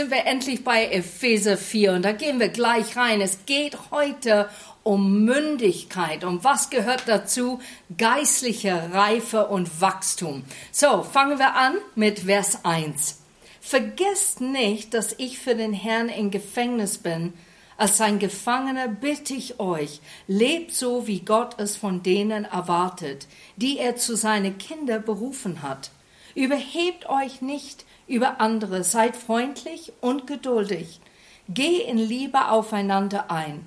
sind wir endlich bei Epheser 4 und da gehen wir gleich rein. Es geht heute um Mündigkeit und was gehört dazu? Geistliche Reife und Wachstum. So, fangen wir an mit Vers 1. Vergesst nicht, dass ich für den Herrn in Gefängnis bin. Als sein Gefangener bitte ich euch, lebt so, wie Gott es von denen erwartet, die er zu seinen Kindern berufen hat. Überhebt euch nicht über andere, seid freundlich und geduldig. Geh in Liebe aufeinander ein.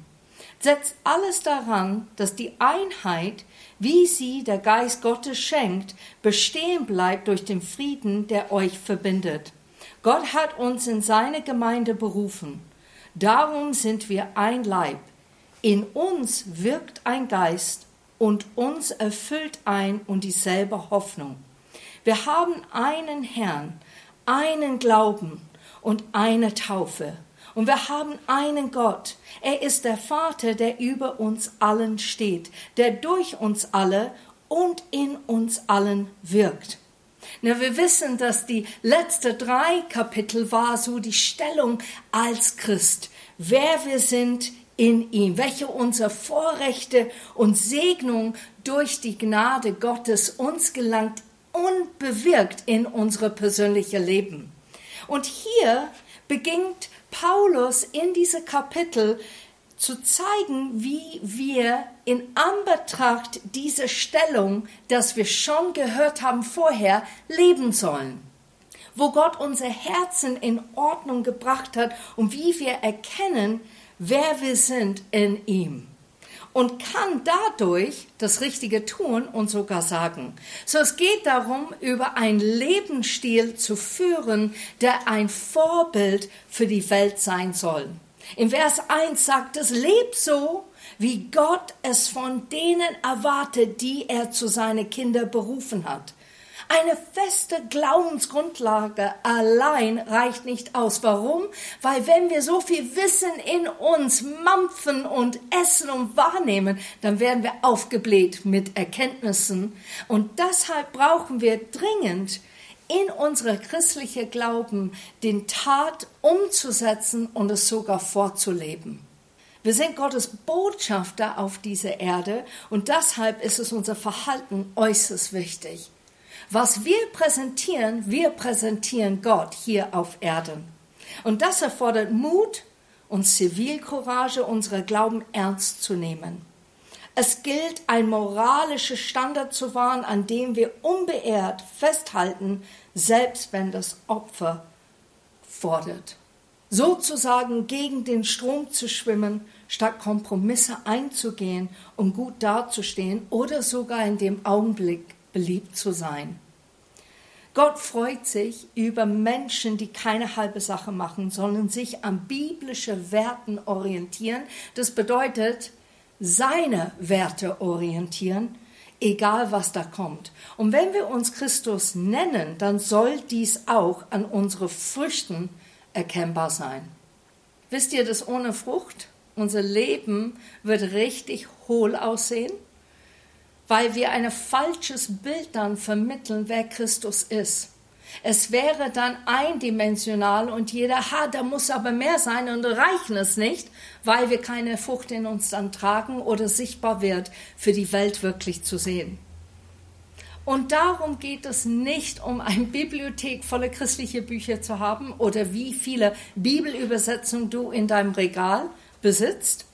Setzt alles daran, dass die Einheit, wie sie der Geist Gottes schenkt, bestehen bleibt durch den Frieden, der euch verbindet. Gott hat uns in seine Gemeinde berufen. Darum sind wir ein Leib. In uns wirkt ein Geist und uns erfüllt ein und dieselbe Hoffnung. Wir haben einen Herrn, einen Glauben und eine Taufe. Und wir haben einen Gott. Er ist der Vater, der über uns allen steht, der durch uns alle und in uns allen wirkt. Na, wir wissen, dass die letzte drei Kapitel war so die Stellung als Christ, wer wir sind in ihm, welche unsere Vorrechte und Segnung durch die Gnade Gottes uns gelangt und bewirkt in unsere persönliche Leben. Und hier beginnt Paulus in diese Kapitel zu zeigen, wie wir in Anbetracht dieser Stellung, dass wir schon gehört haben vorher, leben sollen. Wo Gott unser Herzen in Ordnung gebracht hat und wie wir erkennen, wer wir sind in ihm und kann dadurch das Richtige tun und sogar sagen. So es geht darum, über einen Lebensstil zu führen, der ein Vorbild für die Welt sein soll. Im Vers 1 sagt es, leb so, wie Gott es von denen erwartet, die er zu seinen Kindern berufen hat. Eine feste Glaubensgrundlage allein reicht nicht aus. Warum? Weil wenn wir so viel Wissen in uns mampfen und essen und wahrnehmen, dann werden wir aufgebläht mit Erkenntnissen. Und deshalb brauchen wir dringend in unsere christliche Glauben den Tat umzusetzen und es sogar vorzuleben. Wir sind Gottes Botschafter auf dieser Erde und deshalb ist es unser Verhalten äußerst wichtig. Was wir präsentieren, wir präsentieren Gott hier auf Erden. Und das erfordert Mut und Zivilcourage, unsere Glauben ernst zu nehmen. Es gilt, ein moralisches Standard zu wahren, an dem wir unbeehrt festhalten, selbst wenn das Opfer fordert. Sozusagen gegen den Strom zu schwimmen, statt Kompromisse einzugehen, um gut dazustehen oder sogar in dem Augenblick beliebt zu sein. Gott freut sich über Menschen, die keine halbe Sache machen, sondern sich an biblische Werten orientieren. Das bedeutet, seine Werte orientieren, egal was da kommt. Und wenn wir uns Christus nennen, dann soll dies auch an unsere Früchten erkennbar sein. Wisst ihr, dass ohne Frucht unser Leben wird richtig hohl aussehen? Weil wir ein falsches Bild dann vermitteln, wer Christus ist. Es wäre dann eindimensional und jeder, ha, da muss aber mehr sein und reichen es nicht, weil wir keine Frucht in uns dann tragen oder sichtbar wird, für die Welt wirklich zu sehen. Und darum geht es nicht um eine Bibliothek voller christliche Bücher zu haben oder wie viele Bibelübersetzungen du in deinem Regal besitzt,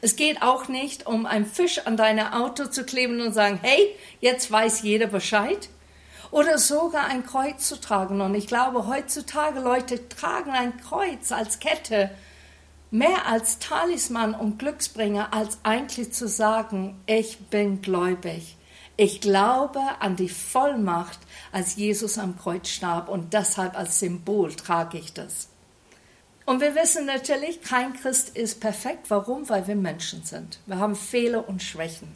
es geht auch nicht um einen Fisch an dein Auto zu kleben und sagen, hey, jetzt weiß jeder Bescheid. Oder sogar ein Kreuz zu tragen. Und ich glaube, heutzutage Leute tragen ein Kreuz als Kette mehr als Talisman und Glücksbringer, als eigentlich zu sagen, ich bin gläubig. Ich glaube an die Vollmacht, als Jesus am Kreuz starb und deshalb als Symbol trage ich das. Und wir wissen natürlich, kein Christ ist perfekt. Warum? Weil wir Menschen sind. Wir haben Fehler und Schwächen.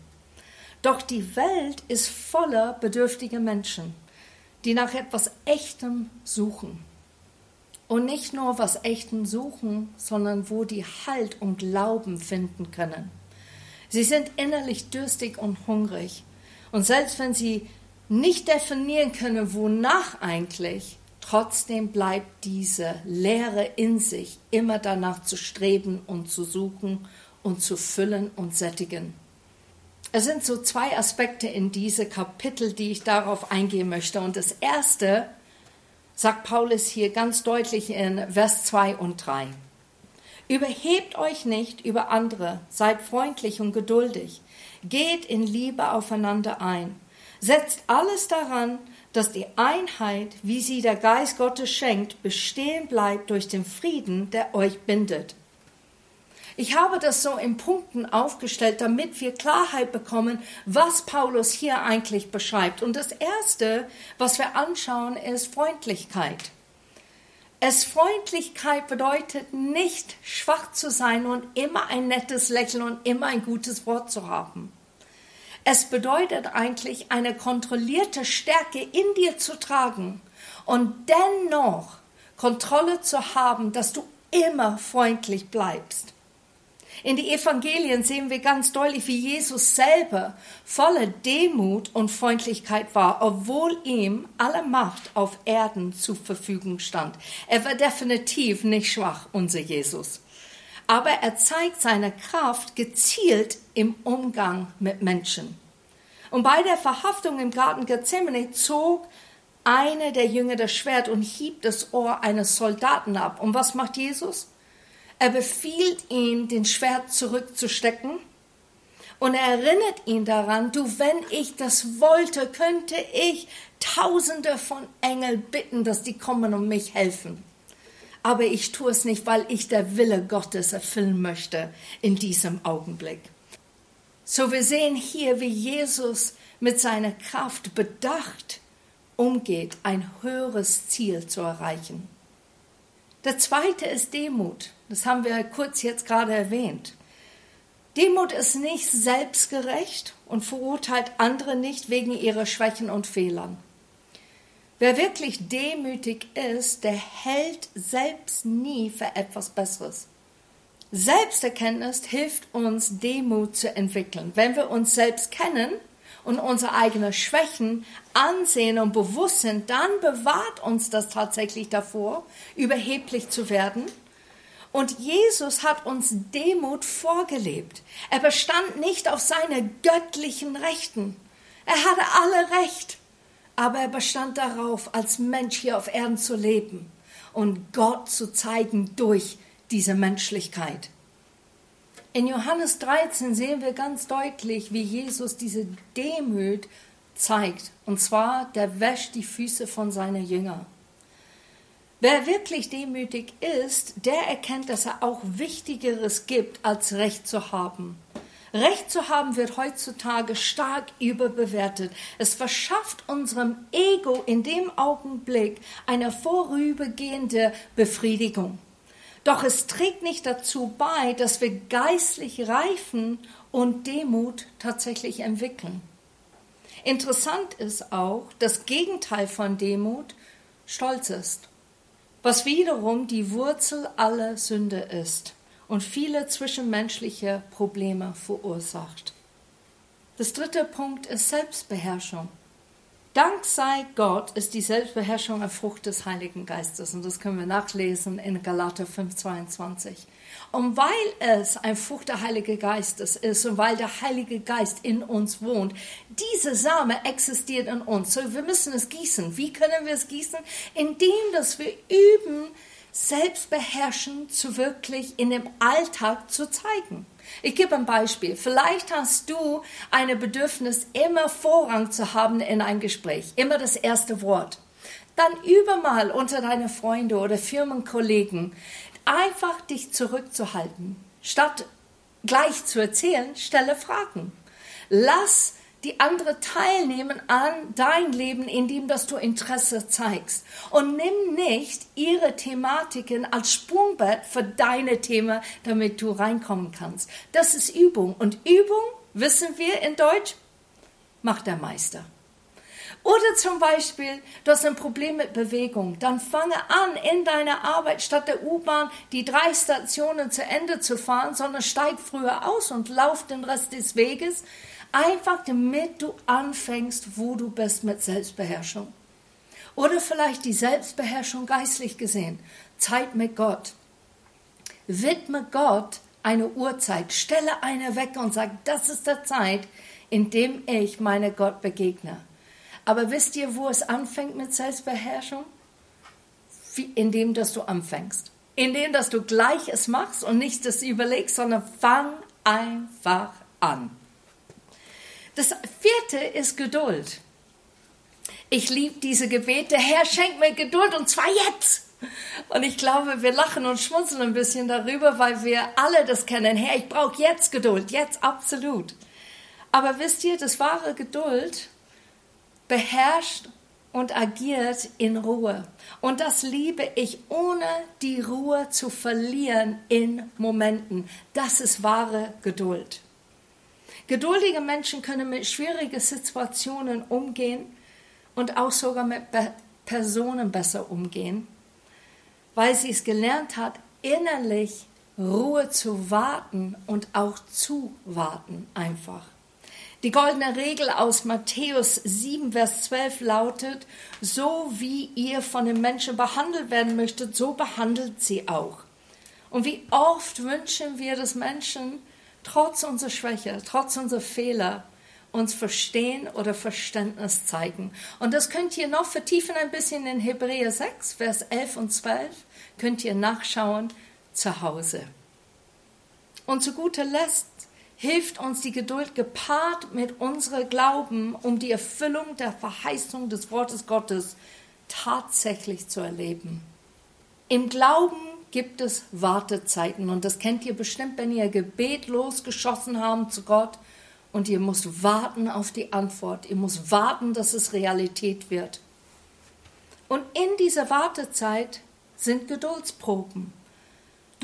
Doch die Welt ist voller bedürftiger Menschen, die nach etwas Echtem suchen. Und nicht nur was Echtem suchen, sondern wo die Halt und Glauben finden können. Sie sind innerlich dürstig und hungrig. Und selbst wenn sie nicht definieren können, wonach eigentlich, Trotzdem bleibt diese Leere in sich, immer danach zu streben und zu suchen und zu füllen und sättigen. Es sind so zwei Aspekte in diese Kapitel, die ich darauf eingehen möchte. Und das erste sagt Paulus hier ganz deutlich in Vers 2 und 3. Überhebt euch nicht über andere, seid freundlich und geduldig, geht in Liebe aufeinander ein, setzt alles daran, dass die Einheit, wie sie der Geist Gottes schenkt, bestehen bleibt durch den Frieden, der euch bindet. Ich habe das so in Punkten aufgestellt, damit wir Klarheit bekommen, was Paulus hier eigentlich beschreibt. Und das Erste, was wir anschauen, ist Freundlichkeit. Es Freundlichkeit bedeutet nicht schwach zu sein und immer ein nettes Lächeln und immer ein gutes Wort zu haben. Es bedeutet eigentlich eine kontrollierte Stärke in dir zu tragen und dennoch Kontrolle zu haben, dass du immer freundlich bleibst. In die Evangelien sehen wir ganz deutlich, wie Jesus selber voller Demut und Freundlichkeit war, obwohl ihm alle Macht auf Erden zur Verfügung stand. Er war definitiv nicht schwach, unser Jesus. Aber er zeigt seine Kraft gezielt im Umgang mit Menschen. Und bei der Verhaftung im Garten Gethsemane zog einer der Jünger das Schwert und hieb das Ohr eines Soldaten ab. Und was macht Jesus? Er befiehlt ihm, den Schwert zurückzustecken. Und er erinnert ihn daran, du, wenn ich das wollte, könnte ich Tausende von Engeln bitten, dass die kommen und mich helfen. Aber ich tue es nicht, weil ich der Wille Gottes erfüllen möchte in diesem Augenblick. So wir sehen hier, wie Jesus mit seiner Kraft bedacht umgeht, ein höheres Ziel zu erreichen. Der zweite ist Demut. Das haben wir kurz jetzt gerade erwähnt. Demut ist nicht selbstgerecht und verurteilt andere nicht wegen ihrer Schwächen und Fehlern. Wer wirklich demütig ist, der hält selbst nie für etwas Besseres. Selbsterkenntnis hilft uns, Demut zu entwickeln. Wenn wir uns selbst kennen, und unsere eigenen Schwächen ansehen und bewusst sind, dann bewahrt uns das tatsächlich davor, überheblich zu werden. Und Jesus hat uns Demut vorgelebt. Er bestand nicht auf seine göttlichen Rechten. Er hatte alle Recht, aber er bestand darauf, als Mensch hier auf Erden zu leben und Gott zu zeigen durch diese Menschlichkeit. In Johannes 13 sehen wir ganz deutlich, wie Jesus diese Demut zeigt. Und zwar, der wäscht die Füße von seinen Jüngern. Wer wirklich demütig ist, der erkennt, dass er auch Wichtigeres gibt, als Recht zu haben. Recht zu haben wird heutzutage stark überbewertet. Es verschafft unserem Ego in dem Augenblick eine vorübergehende Befriedigung. Doch es trägt nicht dazu bei, dass wir geistlich reifen und Demut tatsächlich entwickeln. Interessant ist auch, das Gegenteil von Demut Stolz ist, was wiederum die Wurzel aller Sünde ist und viele zwischenmenschliche Probleme verursacht. Das dritte Punkt ist Selbstbeherrschung. Dank sei Gott ist die Selbstbeherrschung eine Frucht des Heiligen Geistes. Und das können wir nachlesen in Galater 5,22. Und weil es ein Frucht der Heiligen Geistes ist und weil der Heilige Geist in uns wohnt, diese Same existiert in uns. So, wir müssen es gießen. Wie können wir es gießen? Indem, dass wir üben, Selbstbeherrschen zu wirklich in dem Alltag zu zeigen. Ich gebe ein Beispiel. Vielleicht hast du ein Bedürfnis, immer Vorrang zu haben in einem Gespräch, immer das erste Wort. Dann übe mal unter deine Freunde oder Firmenkollegen, einfach dich zurückzuhalten. Statt gleich zu erzählen, stelle Fragen. Lass die andere teilnehmen an dein Leben, indem dass du Interesse zeigst. Und nimm nicht ihre Thematiken als Sprungbrett für deine Themen, damit du reinkommen kannst. Das ist Übung. Und Übung, wissen wir in Deutsch, macht der Meister. Oder zum Beispiel, du hast ein Problem mit Bewegung. Dann fange an, in deiner Arbeit statt der U-Bahn die drei Stationen zu Ende zu fahren, sondern steig früher aus und lauf den Rest des Weges. Einfach damit du anfängst, wo du bist mit Selbstbeherrschung. Oder vielleicht die Selbstbeherrschung geistlich gesehen. Zeit mit Gott. Widme Gott eine Uhrzeit, stelle eine weg und sag, das ist der Zeit, in dem ich meine Gott begegne. Aber wisst ihr, wo es anfängt mit Selbstbeherrschung? Indem, dass du anfängst. Indem, dass du gleich es machst und nicht das überlegst, sondern fang einfach an. Das vierte ist Geduld. Ich liebe diese Gebete. Herr, schenk mir Geduld und zwar jetzt. Und ich glaube, wir lachen und schmunzeln ein bisschen darüber, weil wir alle das kennen. Herr, ich brauche jetzt Geduld, jetzt absolut. Aber wisst ihr, das wahre Geduld beherrscht und agiert in Ruhe. Und das liebe ich, ohne die Ruhe zu verlieren in Momenten. Das ist wahre Geduld. Geduldige Menschen können mit schwierigen Situationen umgehen und auch sogar mit Personen besser umgehen, weil sie es gelernt hat, innerlich Ruhe zu warten und auch zu warten einfach. Die goldene Regel aus Matthäus 7, Vers 12 lautet, so wie ihr von den Menschen behandelt werden möchtet, so behandelt sie auch. Und wie oft wünschen wir, dass Menschen trotz unserer Schwäche, trotz unserer Fehler uns verstehen oder Verständnis zeigen. Und das könnt ihr noch vertiefen ein bisschen in Hebräer 6, Vers 11 und 12, könnt ihr nachschauen zu Hause. Und zu guter Letzt hilft uns die Geduld gepaart mit unserem Glauben, um die Erfüllung der Verheißung des Wortes Gottes tatsächlich zu erleben. Im Glauben gibt es Wartezeiten. Und das kennt ihr bestimmt, wenn ihr Gebet losgeschossen habt zu Gott und ihr müsst warten auf die Antwort, ihr müsst warten, dass es Realität wird. Und in dieser Wartezeit sind Geduldsproben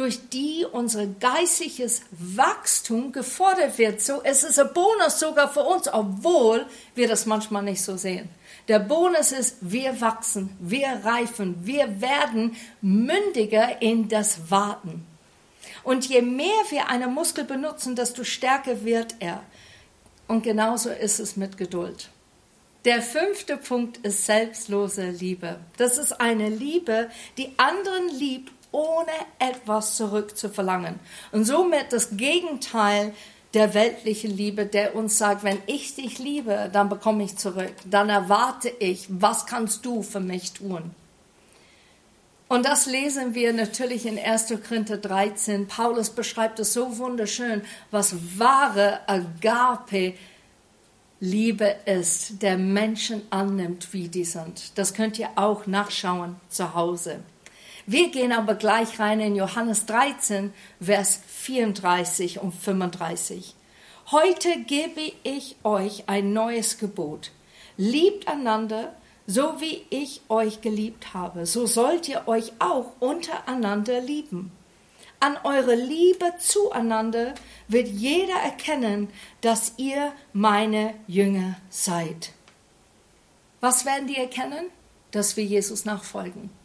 durch die unser geistliches Wachstum gefordert wird. So, es ist ein Bonus sogar für uns, obwohl wir das manchmal nicht so sehen. Der Bonus ist, wir wachsen, wir reifen, wir werden mündiger in das Warten. Und je mehr wir einen Muskel benutzen, desto stärker wird er. Und genauso ist es mit Geduld. Der fünfte Punkt ist selbstlose Liebe. Das ist eine Liebe, die anderen liebt, ohne etwas zurückzuverlangen. Und somit das Gegenteil der weltlichen Liebe, der uns sagt, wenn ich dich liebe, dann bekomme ich zurück, dann erwarte ich, was kannst du für mich tun? Und das lesen wir natürlich in 1. Korinther 13. Paulus beschreibt es so wunderschön, was wahre Agape Liebe ist, der Menschen annimmt, wie die sind. Das könnt ihr auch nachschauen zu Hause. Wir gehen aber gleich rein in Johannes 13, Vers 34 und 35. Heute gebe ich euch ein neues Gebot. Liebt einander, so wie ich euch geliebt habe. So sollt ihr euch auch untereinander lieben. An eure Liebe zueinander wird jeder erkennen, dass ihr meine Jünger seid. Was werden die erkennen? Dass wir Jesus nachfolgen.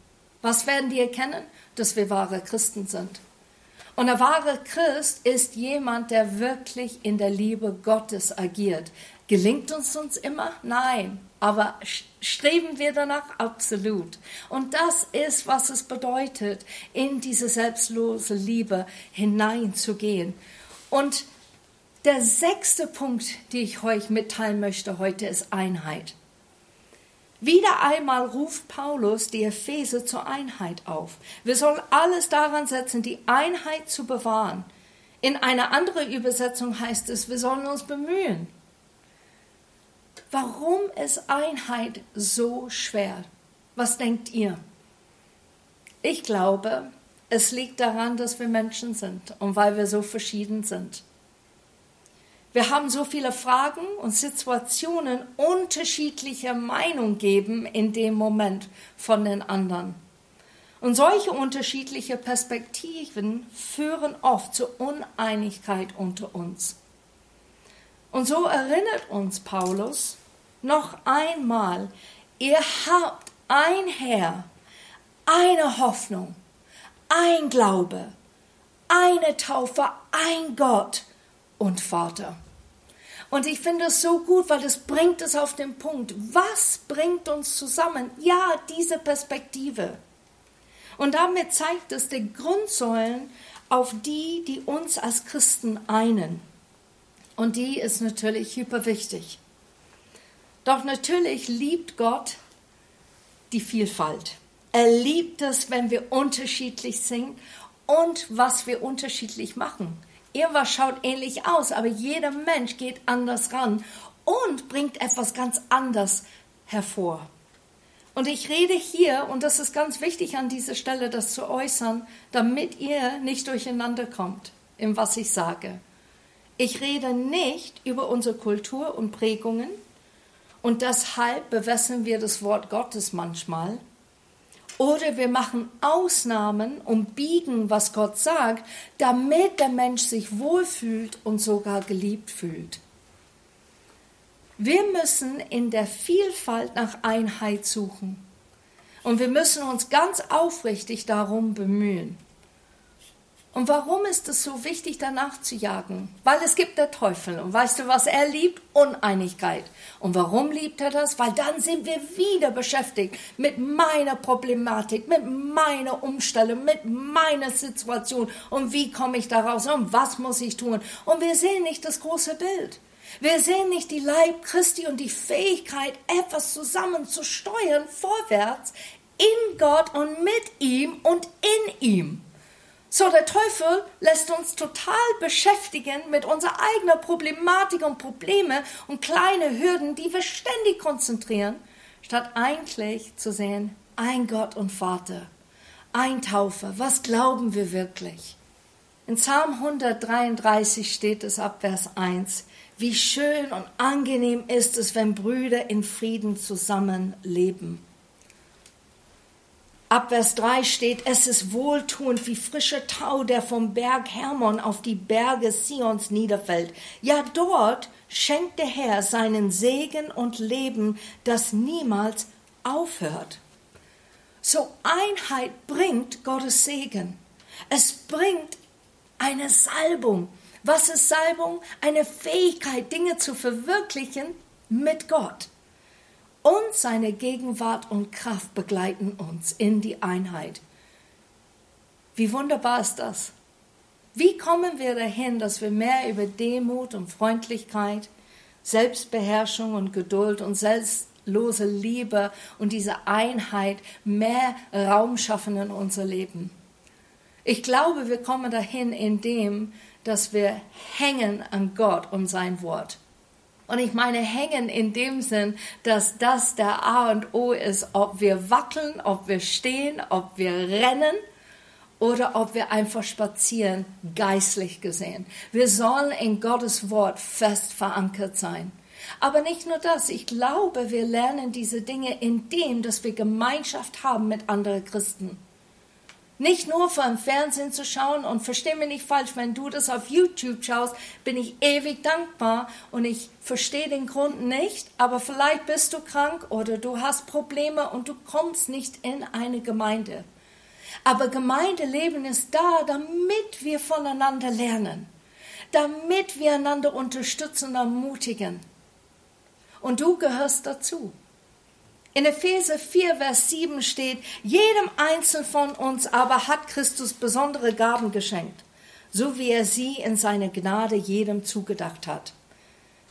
Was werden die erkennen? Dass wir wahre Christen sind. Und ein wahrer Christ ist jemand, der wirklich in der Liebe Gottes agiert. Gelingt uns uns immer? Nein. Aber streben wir danach? Absolut. Und das ist, was es bedeutet, in diese selbstlose Liebe hineinzugehen. Und der sechste Punkt, den ich euch mitteilen möchte heute, ist Einheit. Wieder einmal ruft Paulus die Epheser zur Einheit auf. Wir sollen alles daran setzen, die Einheit zu bewahren. In einer anderen Übersetzung heißt es, wir sollen uns bemühen. Warum ist Einheit so schwer? Was denkt ihr? Ich glaube, es liegt daran, dass wir Menschen sind und weil wir so verschieden sind. Wir haben so viele Fragen und Situationen unterschiedlicher Meinung geben in dem Moment von den anderen. Und solche unterschiedliche Perspektiven führen oft zu Uneinigkeit unter uns. Und so erinnert uns Paulus noch einmal, ihr habt ein Herr, eine Hoffnung, ein Glaube, eine Taufe, ein Gott und Vater. Und ich finde es so gut, weil es bringt es auf den Punkt. Was bringt uns zusammen? Ja, diese Perspektive. Und damit zeigt es die Grundsäulen, auf die, die uns als Christen einen. Und die ist natürlich hyper wichtig. Doch natürlich liebt Gott die Vielfalt. Er liebt es, wenn wir unterschiedlich sind und was wir unterschiedlich machen. Irgendwas schaut ähnlich aus, aber jeder Mensch geht anders ran und bringt etwas ganz anderes hervor. Und ich rede hier, und das ist ganz wichtig an dieser Stelle, das zu äußern, damit ihr nicht durcheinander kommt, in was ich sage. Ich rede nicht über unsere Kultur und Prägungen und deshalb bewässern wir das Wort Gottes manchmal. Oder wir machen Ausnahmen und biegen, was Gott sagt, damit der Mensch sich wohlfühlt und sogar geliebt fühlt. Wir müssen in der Vielfalt nach Einheit suchen. Und wir müssen uns ganz aufrichtig darum bemühen. Und warum ist es so wichtig, danach zu jagen? Weil es gibt der Teufel. Und weißt du, was er liebt? Uneinigkeit. Und warum liebt er das? Weil dann sind wir wieder beschäftigt mit meiner Problematik, mit meiner Umstellung, mit meiner Situation. Und wie komme ich daraus? Und was muss ich tun? Und wir sehen nicht das große Bild. Wir sehen nicht die Leib Christi und die Fähigkeit, etwas zusammen zu steuern, vorwärts, in Gott und mit ihm und in ihm. So, der Teufel lässt uns total beschäftigen mit unserer eigenen Problematik und Probleme und kleine Hürden, die wir ständig konzentrieren, statt eigentlich zu sehen, ein Gott und Vater, ein Taufer, was glauben wir wirklich? In Psalm 133 steht es ab Vers 1, wie schön und angenehm ist es, wenn Brüder in Frieden zusammenleben. Ab Vers 3 steht, es ist wohltuend wie frischer Tau, der vom Berg Hermon auf die Berge Sions niederfällt. Ja, dort schenkt der Herr seinen Segen und Leben, das niemals aufhört. So Einheit bringt Gottes Segen. Es bringt eine Salbung. Was ist Salbung? Eine Fähigkeit, Dinge zu verwirklichen mit Gott. Und seine Gegenwart und Kraft begleiten uns in die Einheit. Wie wunderbar ist das? Wie kommen wir dahin, dass wir mehr über Demut und Freundlichkeit, Selbstbeherrschung und Geduld und selbstlose Liebe und diese Einheit mehr Raum schaffen in unser Leben? Ich glaube, wir kommen dahin, indem dass wir hängen an Gott und sein Wort. Und ich meine hängen in dem Sinn, dass das der A und O ist, ob wir wackeln, ob wir stehen, ob wir rennen oder ob wir einfach spazieren, geistlich gesehen. Wir sollen in Gottes Wort fest verankert sein. Aber nicht nur das, ich glaube, wir lernen diese Dinge in dem, dass wir Gemeinschaft haben mit anderen Christen. Nicht nur vor dem Fernsehen zu schauen und verstehe mich nicht falsch, wenn du das auf YouTube schaust, bin ich ewig dankbar und ich verstehe den Grund nicht, aber vielleicht bist du krank oder du hast Probleme und du kommst nicht in eine Gemeinde. Aber Gemeindeleben ist da, damit wir voneinander lernen, damit wir einander unterstützen und ermutigen. Und du gehörst dazu. In Epheser 4, Vers 7 steht, jedem Einzelnen von uns aber hat Christus besondere Gaben geschenkt, so wie er sie in seiner Gnade jedem zugedacht hat.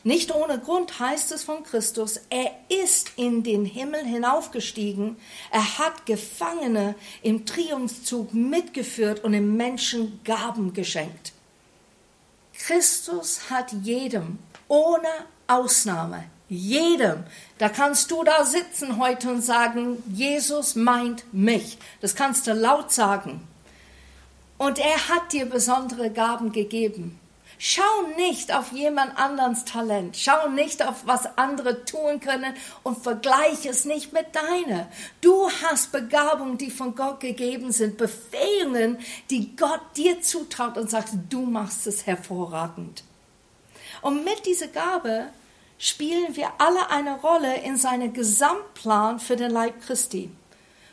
Nicht ohne Grund heißt es von Christus, er ist in den Himmel hinaufgestiegen, er hat Gefangene im Triumphzug mitgeführt und im Menschen Gaben geschenkt. Christus hat jedem ohne Ausnahme jedem. Da kannst du da sitzen heute und sagen, Jesus meint mich. Das kannst du laut sagen. Und er hat dir besondere Gaben gegeben. Schau nicht auf jemand anderes Talent. Schau nicht auf was andere tun können und vergleiche es nicht mit deiner. Du hast Begabungen, die von Gott gegeben sind, Befähigungen, die Gott dir zutraut und sagt, du machst es hervorragend. Und mit dieser Gabe spielen wir alle eine Rolle in seinem Gesamtplan für den Leib Christi.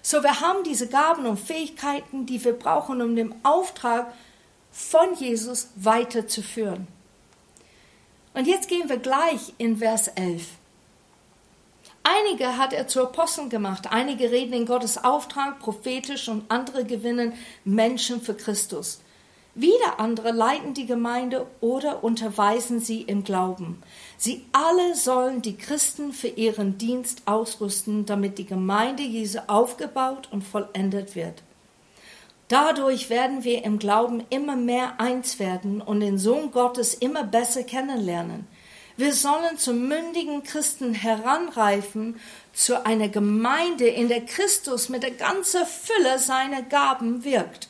So, wir haben diese Gaben und Fähigkeiten, die wir brauchen, um den Auftrag von Jesus weiterzuführen. Und jetzt gehen wir gleich in Vers 11. Einige hat er zu Aposteln gemacht, einige reden in Gottes Auftrag prophetisch und andere gewinnen Menschen für Christus. Wieder andere leiten die Gemeinde oder unterweisen sie im Glauben. Sie alle sollen die Christen für ihren Dienst ausrüsten, damit die Gemeinde Jesu aufgebaut und vollendet wird. Dadurch werden wir im Glauben immer mehr eins werden und den Sohn Gottes immer besser kennenlernen. Wir sollen zum mündigen Christen heranreifen, zu einer Gemeinde, in der Christus mit der ganzen Fülle seiner Gaben wirkt.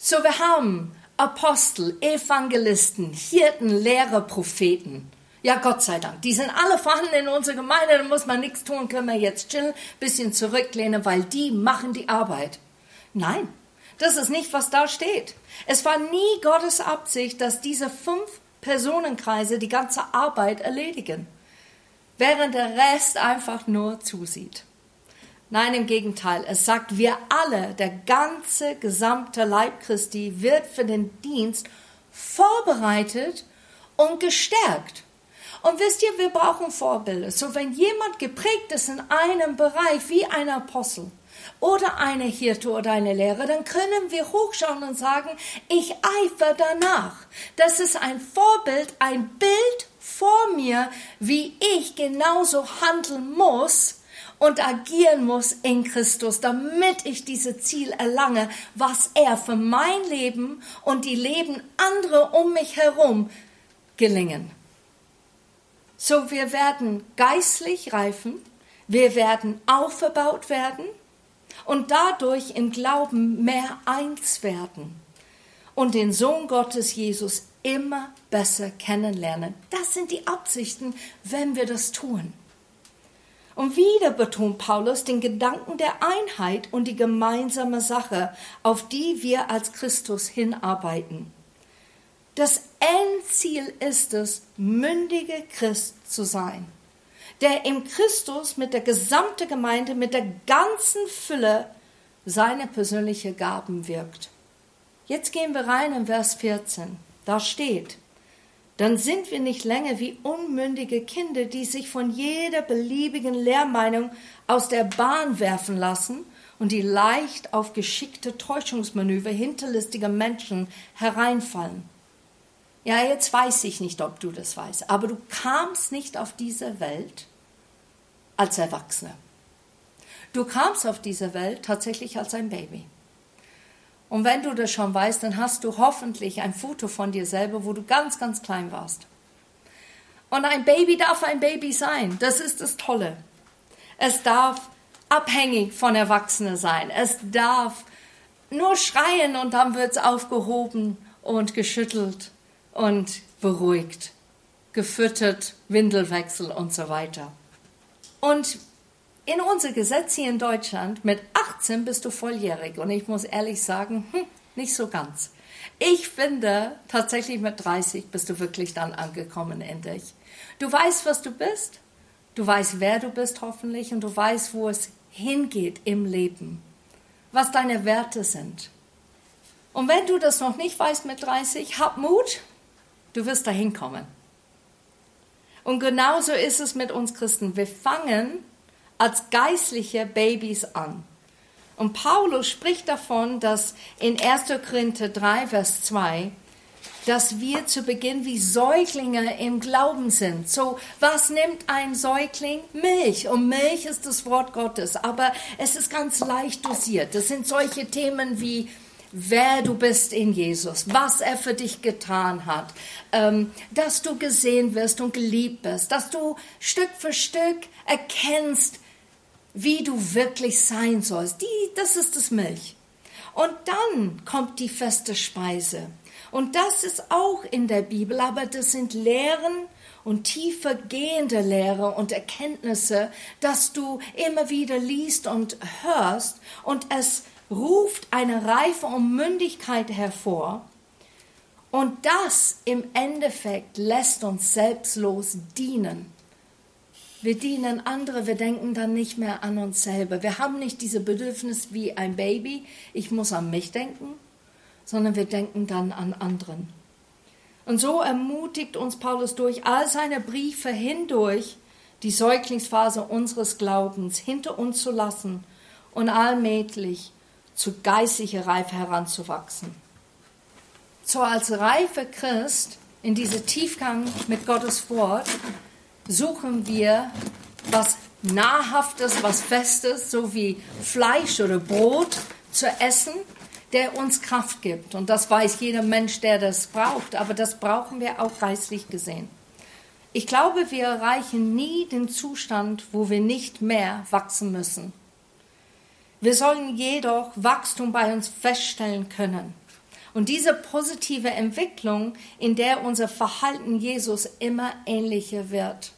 So, wir haben Apostel, Evangelisten, Hirten, Lehrer, Propheten. Ja, Gott sei Dank. Die sind alle vorhanden in unserer Gemeinde. Da muss man nichts tun, können wir jetzt chillen, bisschen zurücklehnen, weil die machen die Arbeit. Nein, das ist nicht, was da steht. Es war nie Gottes Absicht, dass diese fünf Personenkreise die ganze Arbeit erledigen, während der Rest einfach nur zusieht. Nein, im Gegenteil. Es sagt, wir alle, der ganze gesamte Leib Christi wird für den Dienst vorbereitet und gestärkt. Und wisst ihr, wir brauchen Vorbilder. So, wenn jemand geprägt ist in einem Bereich wie ein Apostel oder eine Hirte oder eine Lehre, dann können wir hochschauen und sagen, ich eifer danach. Das ist ein Vorbild, ein Bild vor mir, wie ich genauso handeln muss, und agieren muss in Christus, damit ich diese Ziel erlange, was er für mein Leben und die Leben anderer um mich herum gelingen. So, wir werden geistlich reifen, wir werden aufgebaut werden und dadurch im Glauben mehr eins werden und den Sohn Gottes Jesus immer besser kennenlernen. Das sind die Absichten, wenn wir das tun. Und wieder betont Paulus den Gedanken der Einheit und die gemeinsame Sache, auf die wir als Christus hinarbeiten. Das Endziel ist es, mündige Christ zu sein, der im Christus mit der gesamten Gemeinde, mit der ganzen Fülle seine persönliche Gaben wirkt. Jetzt gehen wir rein in Vers 14. Da steht, dann sind wir nicht länger wie unmündige Kinder, die sich von jeder beliebigen Lehrmeinung aus der Bahn werfen lassen und die leicht auf geschickte Täuschungsmanöver hinterlistiger Menschen hereinfallen. Ja, jetzt weiß ich nicht, ob du das weißt, aber du kamst nicht auf diese Welt als Erwachsener. Du kamst auf diese Welt tatsächlich als ein Baby. Und wenn du das schon weißt, dann hast du hoffentlich ein Foto von dir selber, wo du ganz, ganz klein warst. Und ein Baby darf ein Baby sein. Das ist das Tolle. Es darf abhängig von Erwachsenen sein. Es darf nur schreien und dann wird es aufgehoben und geschüttelt und beruhigt, gefüttert, Windelwechsel und so weiter. Und in unser Gesetz hier in Deutschland, mit 18 bist du volljährig. Und ich muss ehrlich sagen, hm, nicht so ganz. Ich finde, tatsächlich mit 30 bist du wirklich dann angekommen endlich. Du weißt, was du bist. Du weißt, wer du bist, hoffentlich. Und du weißt, wo es hingeht im Leben. Was deine Werte sind. Und wenn du das noch nicht weißt mit 30, hab Mut. Du wirst dahin kommen. Und genauso ist es mit uns Christen. Wir fangen als geistliche Babys an. Und Paulus spricht davon, dass in 1. Korinther 3, Vers 2, dass wir zu Beginn wie Säuglinge im Glauben sind. So, was nimmt ein Säugling? Milch. Und Milch ist das Wort Gottes. Aber es ist ganz leicht dosiert. Das sind solche Themen wie wer du bist in Jesus, was er für dich getan hat, ähm, dass du gesehen wirst und geliebt bist, dass du Stück für Stück erkennst, wie du wirklich sein sollst. Die, das ist das Milch. Und dann kommt die feste Speise. Und das ist auch in der Bibel, aber das sind Lehren und tiefer gehende Lehre und Erkenntnisse, dass du immer wieder liest und hörst und es ruft eine Reife und Mündigkeit hervor. Und das im Endeffekt lässt uns selbstlos dienen. Wir dienen andere, wir denken dann nicht mehr an uns selber. Wir haben nicht diese Bedürfnis wie ein Baby, ich muss an mich denken, sondern wir denken dann an anderen. Und so ermutigt uns Paulus durch all seine Briefe hindurch, die Säuglingsphase unseres Glaubens hinter uns zu lassen und allmählich zu geistlicher Reife heranzuwachsen. So als reife Christ in diesem Tiefgang mit Gottes Wort suchen wir was Nahrhaftes, was Festes, so wie Fleisch oder Brot zu essen, der uns Kraft gibt. Und das weiß jeder Mensch, der das braucht. Aber das brauchen wir auch geistlich gesehen. Ich glaube, wir erreichen nie den Zustand, wo wir nicht mehr wachsen müssen. Wir sollen jedoch Wachstum bei uns feststellen können. Und diese positive Entwicklung, in der unser Verhalten Jesus immer ähnlicher wird.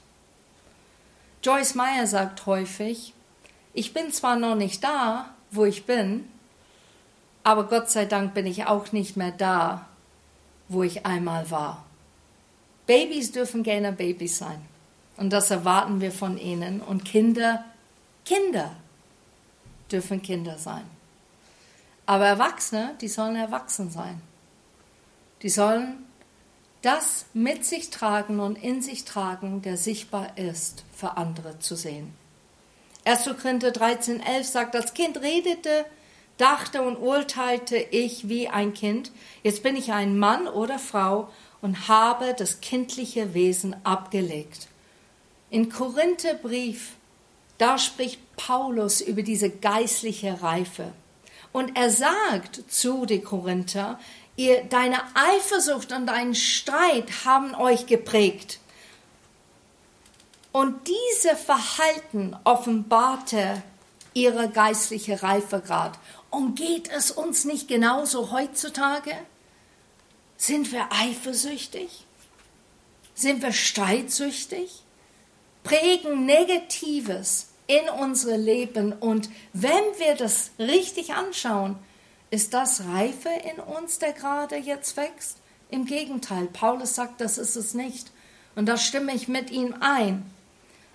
Joyce Meyer sagt häufig, ich bin zwar noch nicht da, wo ich bin, aber Gott sei Dank bin ich auch nicht mehr da, wo ich einmal war. Babys dürfen gerne Babys sein. Und das erwarten wir von ihnen. Und Kinder, Kinder dürfen Kinder sein. Aber Erwachsene, die sollen erwachsen sein. Die sollen das mit sich tragen und in sich tragen, der sichtbar ist, für andere zu sehen. 1. Korinther 13,11 sagt, das Kind redete, dachte und urteilte ich wie ein Kind. Jetzt bin ich ein Mann oder Frau und habe das kindliche Wesen abgelegt. In Korintherbrief, da spricht Paulus über diese geistliche Reife. Und er sagt zu den Korinther, ihr, deine Eifersucht und dein Streit haben euch geprägt. Und diese Verhalten offenbarte ihre geistliche Reifegrad. Und geht es uns nicht genauso heutzutage? Sind wir eifersüchtig? Sind wir streitsüchtig? Prägen Negatives in unsere Leben und wenn wir das richtig anschauen, ist das Reife in uns, der gerade jetzt wächst? Im Gegenteil, Paulus sagt, das ist es nicht. Und da stimme ich mit ihm ein.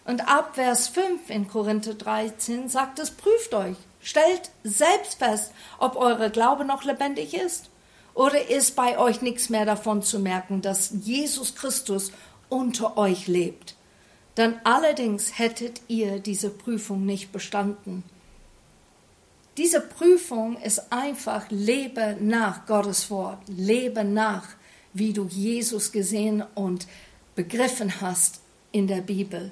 Und ab Vers 5 in Korinther 13 sagt es, prüft euch, stellt selbst fest, ob eure Glaube noch lebendig ist. Oder ist bei euch nichts mehr davon zu merken, dass Jesus Christus unter euch lebt? Dann allerdings hättet ihr diese Prüfung nicht bestanden. Diese Prüfung ist einfach, lebe nach Gottes Wort, lebe nach, wie du Jesus gesehen und begriffen hast in der Bibel.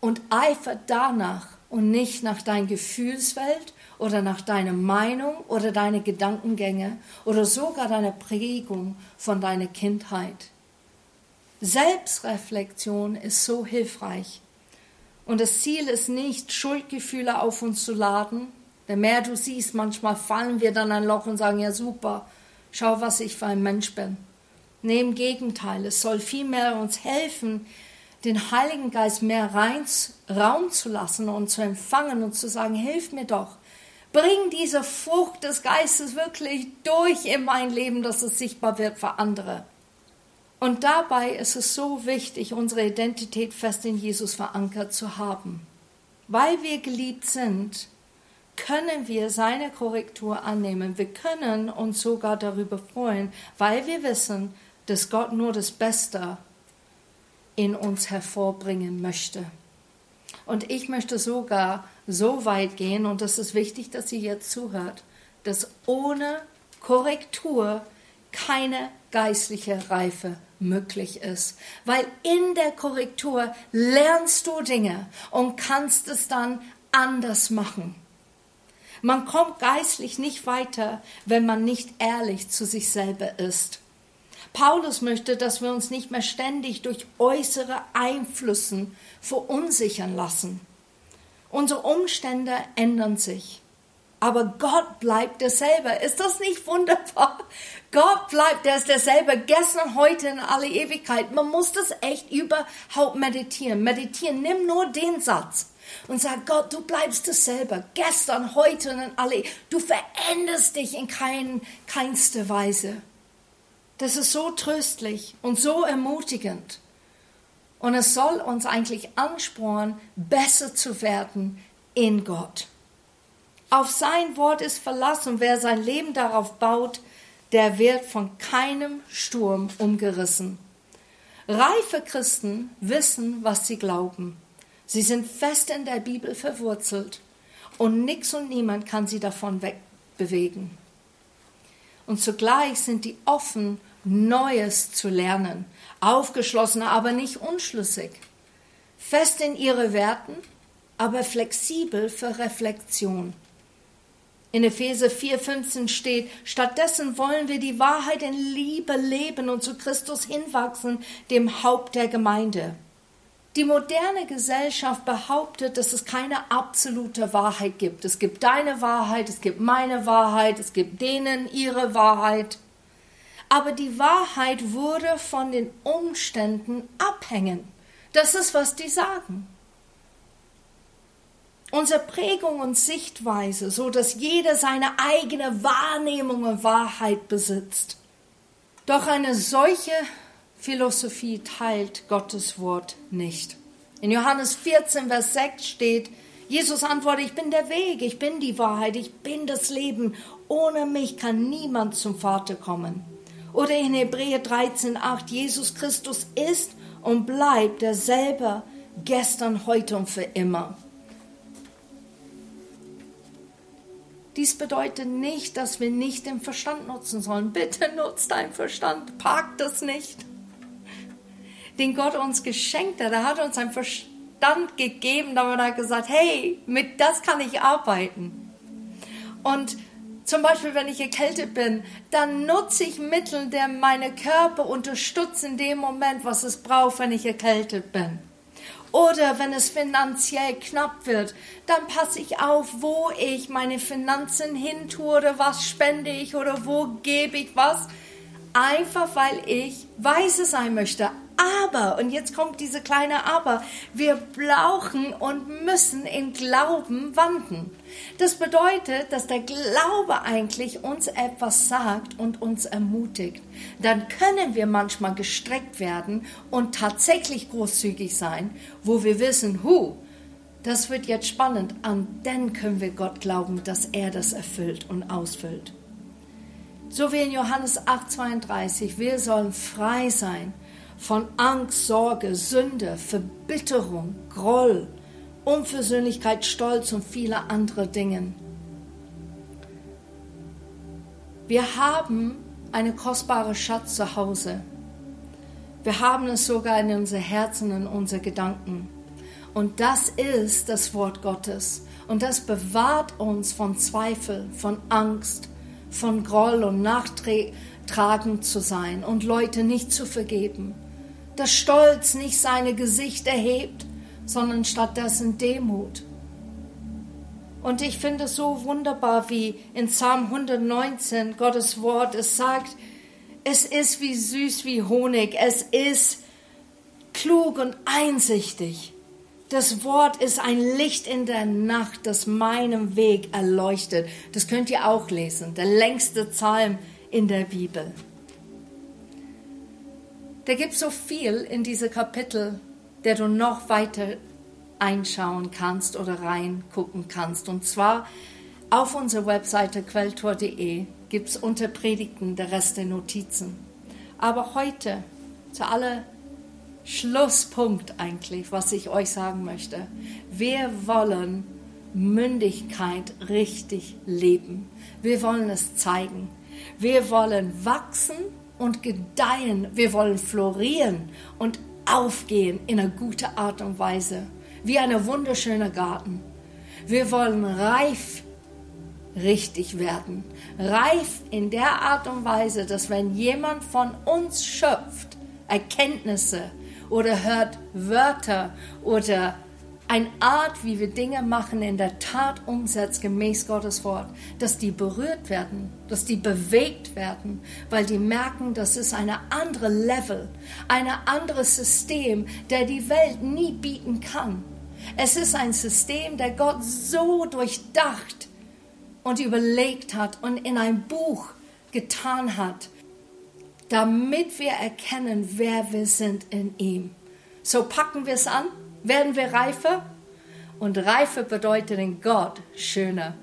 Und eifer danach und nicht nach deiner Gefühlswelt oder nach deiner Meinung oder deine Gedankengänge oder sogar deiner Prägung von deiner Kindheit. Selbstreflexion ist so hilfreich. Und das Ziel ist nicht, Schuldgefühle auf uns zu laden. Der mehr du siehst, manchmal fallen wir dann ein Loch und sagen, ja super, schau, was ich für ein Mensch bin. Nee, im Gegenteil, es soll vielmehr uns helfen, den Heiligen Geist mehr rein, Raum zu lassen und zu empfangen und zu sagen, hilf mir doch, Bring diese Frucht des Geistes wirklich durch in mein Leben, dass es sichtbar wird für andere. Und dabei ist es so wichtig, unsere Identität fest in Jesus verankert zu haben. Weil wir geliebt sind, können wir seine Korrektur annehmen. Wir können uns sogar darüber freuen, weil wir wissen, dass Gott nur das Beste in uns hervorbringen möchte. Und ich möchte sogar so weit gehen, und das ist wichtig, dass sie jetzt zuhört, dass ohne Korrektur keine geistliche Reife möglich ist. Weil in der Korrektur lernst du Dinge und kannst es dann anders machen. Man kommt geistlich nicht weiter, wenn man nicht ehrlich zu sich selber ist. Paulus möchte, dass wir uns nicht mehr ständig durch äußere Einflüssen verunsichern lassen. Unsere Umstände ändern sich. Aber Gott bleibt derselbe. Ist das nicht wunderbar? Gott bleibt, der ist derselbe gestern, heute in alle Ewigkeit. Man muss das echt überhaupt meditieren. Meditieren, nimm nur den Satz und sag Gott, du bleibst dasselbe. Gestern, heute und in alle. Du veränderst dich in kein, keinster Weise. Das ist so tröstlich und so ermutigend. Und es soll uns eigentlich anspornen, besser zu werden in Gott. Auf sein Wort ist verlassen. Wer sein Leben darauf baut, der wird von keinem Sturm umgerissen. Reife Christen wissen, was sie glauben. Sie sind fest in der Bibel verwurzelt und nix und niemand kann sie davon wegbewegen. Und zugleich sind die offen, Neues zu lernen, aufgeschlossen, aber nicht unschlüssig, fest in ihre Werten, aber flexibel für Reflexion. In Epheser 4,15 steht, stattdessen wollen wir die Wahrheit in Liebe leben und zu Christus hinwachsen, dem Haupt der Gemeinde. Die moderne Gesellschaft behauptet, dass es keine absolute Wahrheit gibt. Es gibt deine Wahrheit, es gibt meine Wahrheit, es gibt denen ihre Wahrheit. Aber die Wahrheit würde von den Umständen abhängen. Das ist, was die sagen unsere Prägung und Sichtweise, so dass jeder seine eigene Wahrnehmung und Wahrheit besitzt. Doch eine solche Philosophie teilt Gottes Wort nicht. In Johannes 14, Vers 6 steht, Jesus antwortet, ich bin der Weg, ich bin die Wahrheit, ich bin das Leben. Ohne mich kann niemand zum Vater kommen. Oder in Hebräer 13, 8, Jesus Christus ist und bleibt derselbe gestern, heute und für immer. Dies bedeutet nicht, dass wir nicht den Verstand nutzen sollen. Bitte nutzt deinen Verstand, parkt das nicht. Den Gott uns geschenkt hat, er hat uns einen Verstand gegeben, damit er gesagt, hey, mit das kann ich arbeiten. Und zum Beispiel, wenn ich erkältet bin, dann nutze ich Mittel, der meine Körper unterstützen in dem Moment, was es braucht, wenn ich erkältet bin. Oder wenn es finanziell knapp wird, dann passe ich auf, wo ich meine Finanzen hin tue oder was spende ich oder wo gebe ich was. Einfach weil ich weise sein möchte. Aber, und jetzt kommt diese kleine Aber, wir brauchen und müssen in Glauben wandeln. Das bedeutet, dass der Glaube eigentlich uns etwas sagt und uns ermutigt. Dann können wir manchmal gestreckt werden und tatsächlich großzügig sein, wo wir wissen, hu, das wird jetzt spannend, an den können wir Gott glauben, dass er das erfüllt und ausfüllt. So wie in Johannes 8:32, wir sollen frei sein von Angst, Sorge, Sünde, Verbitterung, Groll, Unversöhnlichkeit, Stolz und viele andere Dinge. Wir haben eine kostbare Schatz zu Hause. Wir haben es sogar in unser Herzen, in unsere Gedanken. Und das ist das Wort Gottes. Und das bewahrt uns von Zweifel, von Angst, von Groll und nachtragend zu sein und Leute nicht zu vergeben. Dass Stolz nicht seine Gesicht erhebt, sondern stattdessen Demut. Und ich finde es so wunderbar, wie in Psalm 119 Gottes Wort es sagt, es ist wie süß wie Honig, es ist klug und einsichtig. Das Wort ist ein Licht in der Nacht, das meinen Weg erleuchtet. Das könnt ihr auch lesen, der längste Psalm in der Bibel. Da gibt so viel in diese Kapitel der du noch weiter einschauen kannst oder reingucken kannst. Und zwar auf unserer Webseite quelltor.de gibt es unter Predigten der Rest der Notizen. Aber heute, zu aller Schlusspunkt eigentlich, was ich euch sagen möchte. Wir wollen Mündigkeit richtig leben. Wir wollen es zeigen. Wir wollen wachsen und gedeihen. Wir wollen florieren und aufgehen in einer guten Art und Weise, wie ein wunderschöner Garten. Wir wollen reif richtig werden. Reif in der Art und Weise, dass wenn jemand von uns schöpft, Erkenntnisse oder hört Wörter oder eine Art, wie wir Dinge machen, in der Tat umsetzt gemäß Gottes Wort, dass die berührt werden, dass die bewegt werden, weil die merken, das ist eine andere Level, ein anderes System, der die Welt nie bieten kann. Es ist ein System, der Gott so durchdacht und überlegt hat und in ein Buch getan hat, damit wir erkennen, wer wir sind in ihm. So packen wir es an werden wir reifer? Und Reife bedeutet in Gott schöner.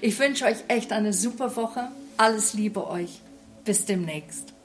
Ich wünsche euch echt eine super Woche. Alles Liebe euch. Bis demnächst.